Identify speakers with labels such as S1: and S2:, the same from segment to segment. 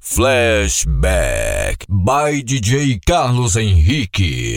S1: Flashback by DJ Carlos Henrique.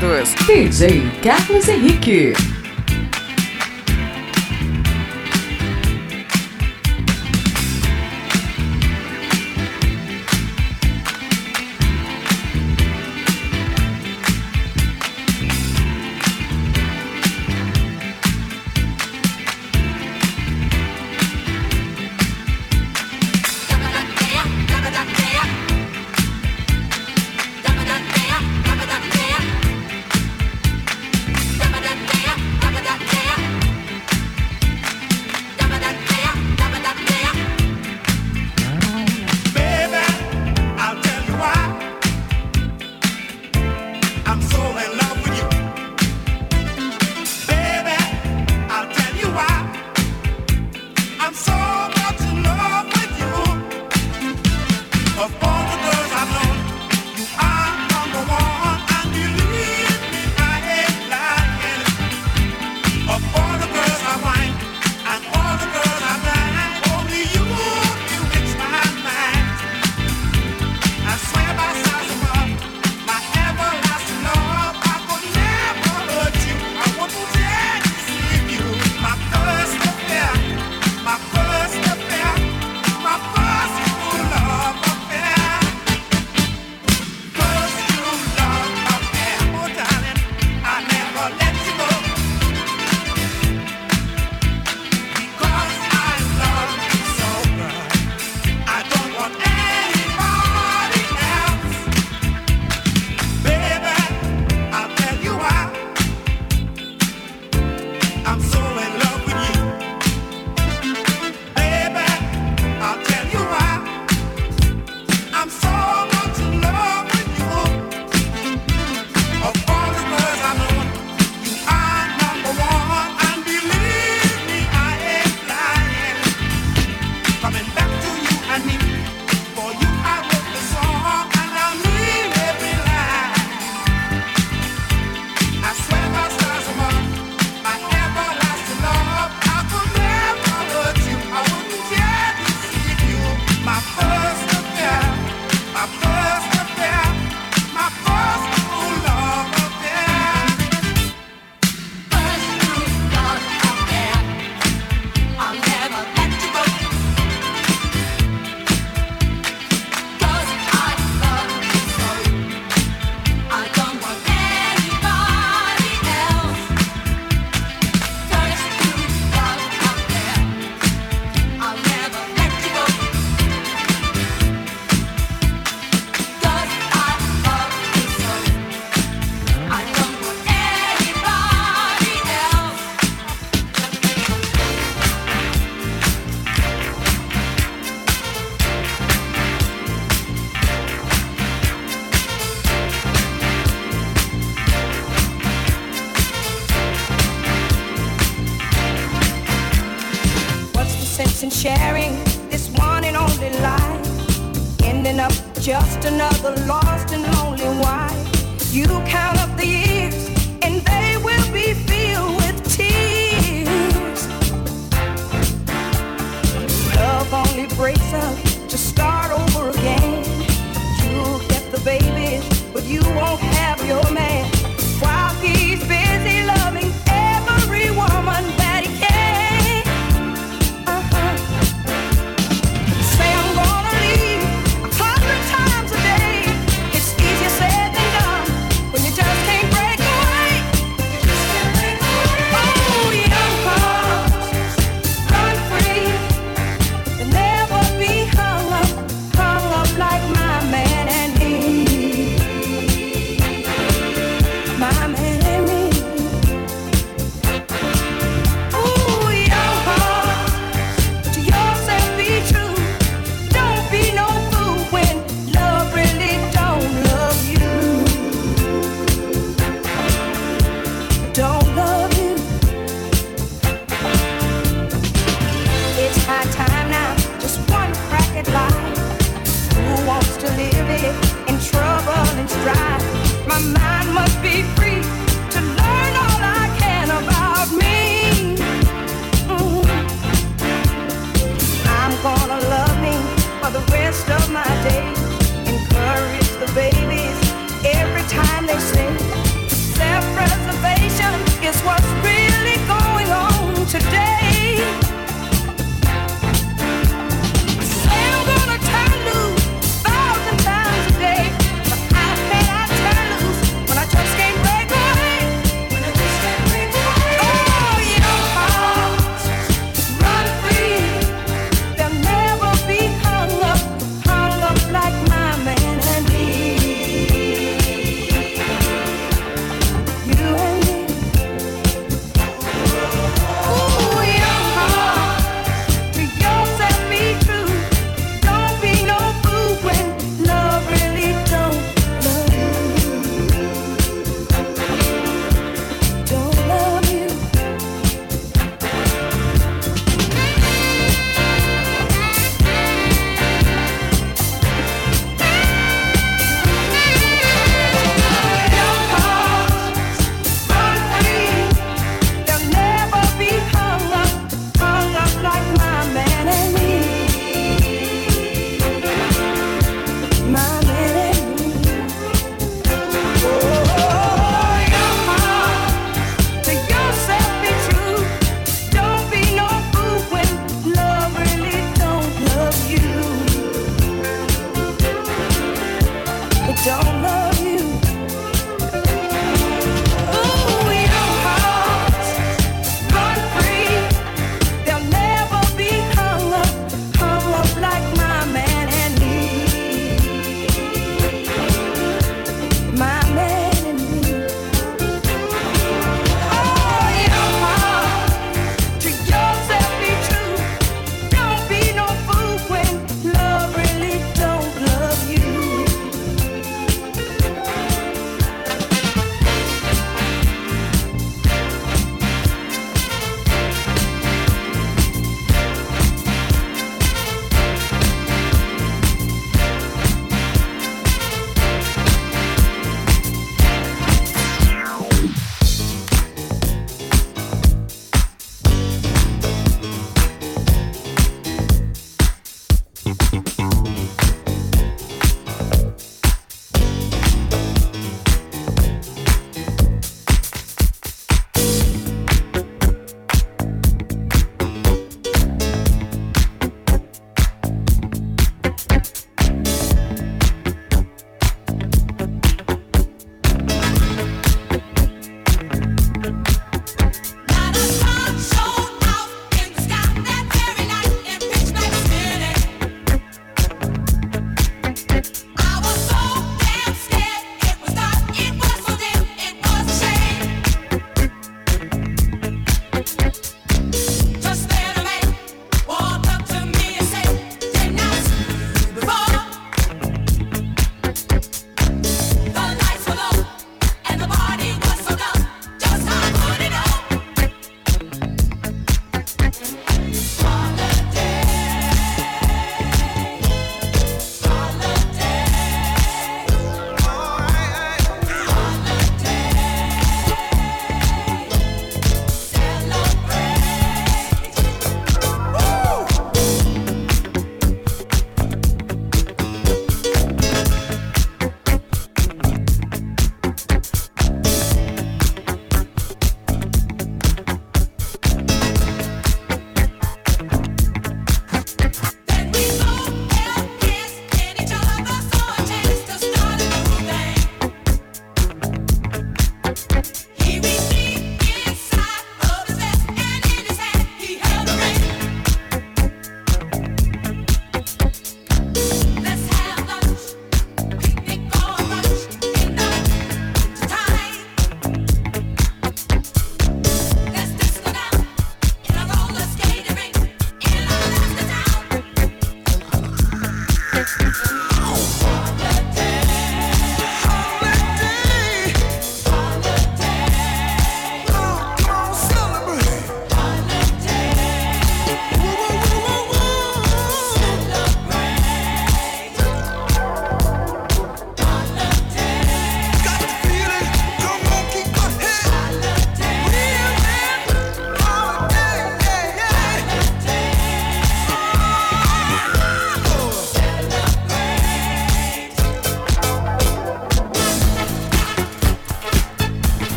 S2: convidados: DJ Carlos Henrique.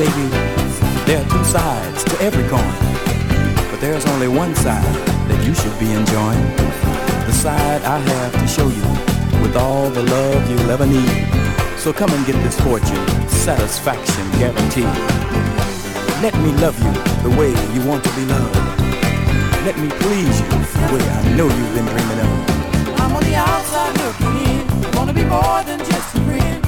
S3: Baby, There are two sides to every coin, but there's only one side that you should be enjoying. The side I have to show you with all the love you'll ever need. So come and get this fortune, satisfaction guaranteed. Let me love you the way you want to be loved. Let me please you the way I know you've been dreaming of.
S4: I'm on the outside looking in, wanna be more than just a friend.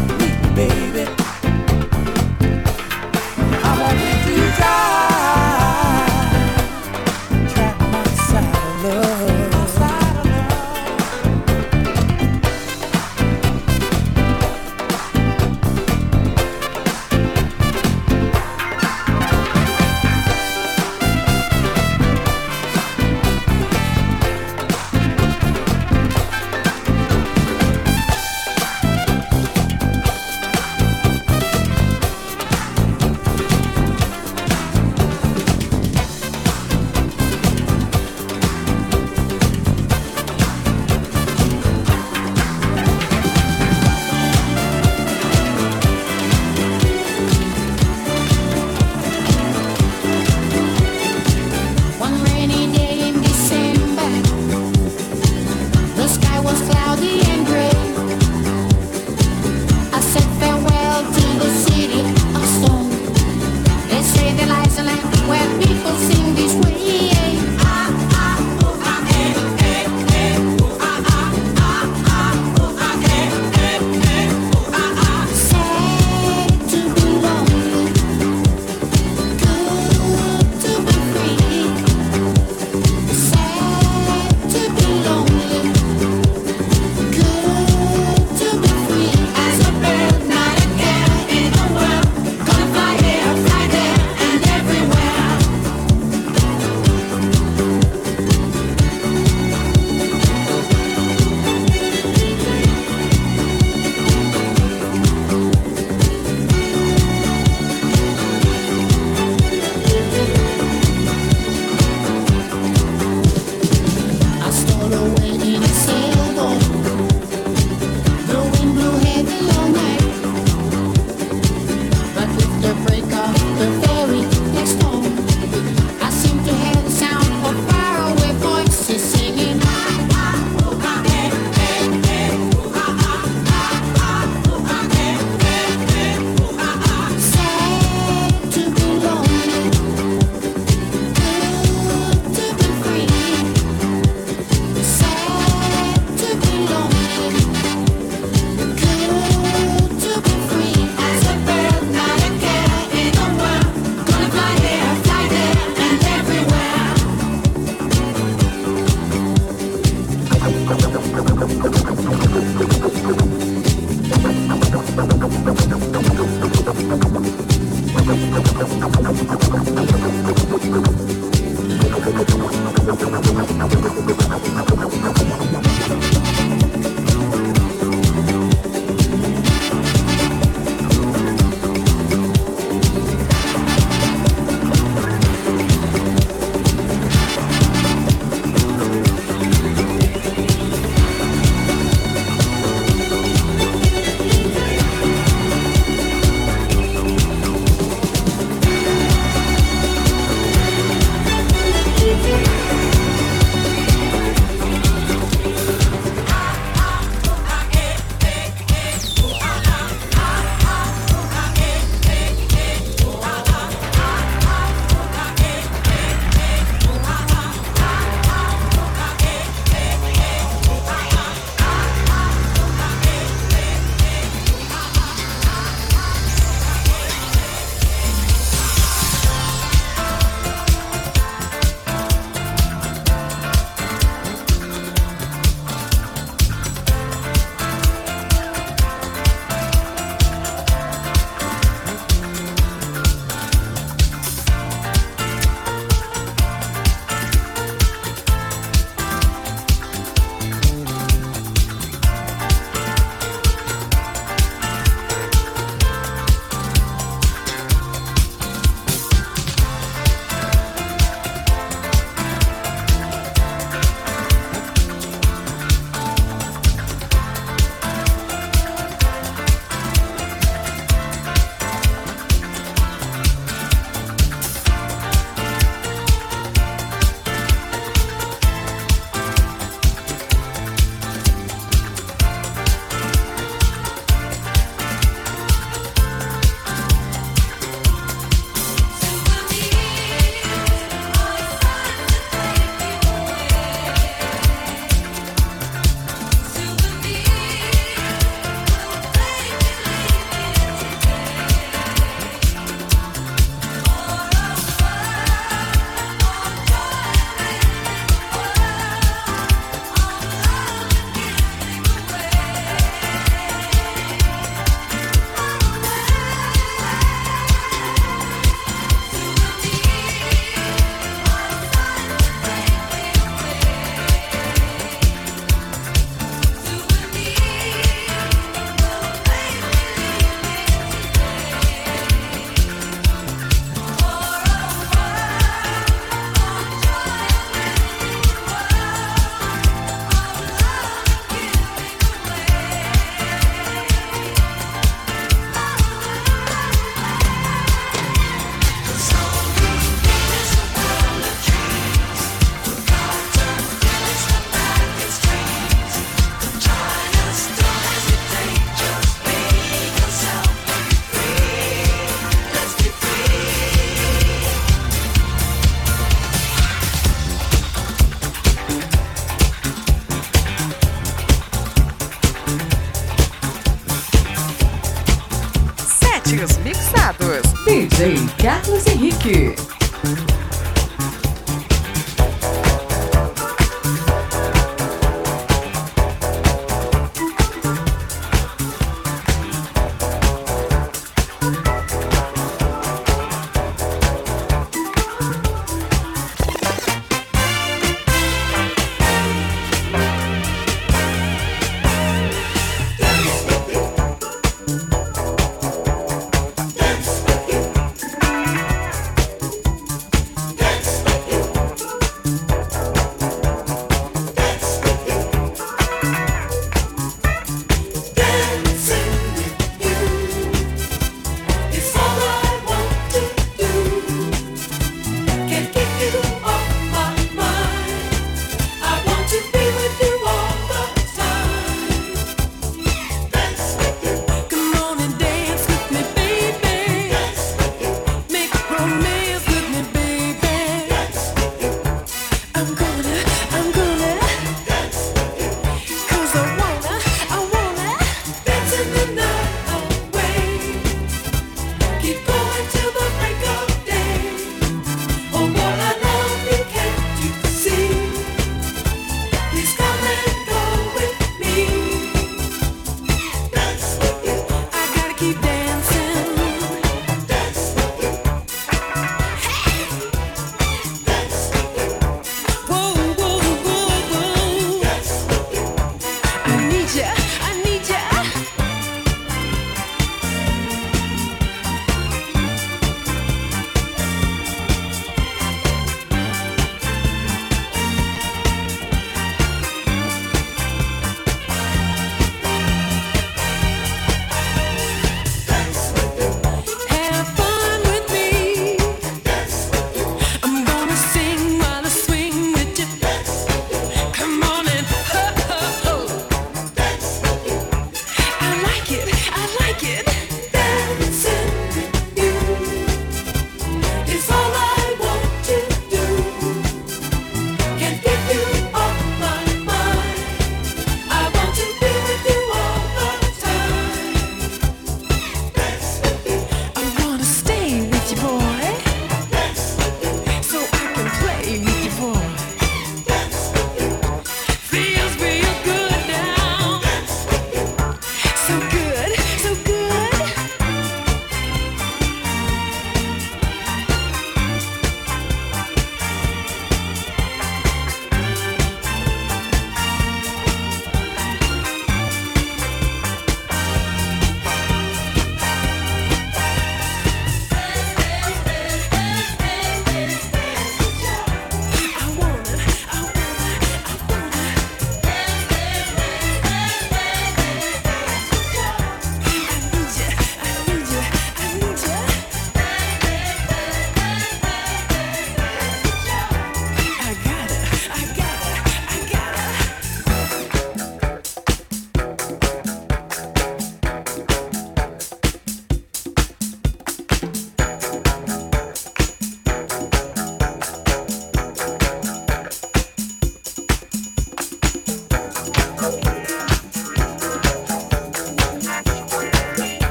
S5: keep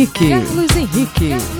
S2: Henrique. Carlos Henrique.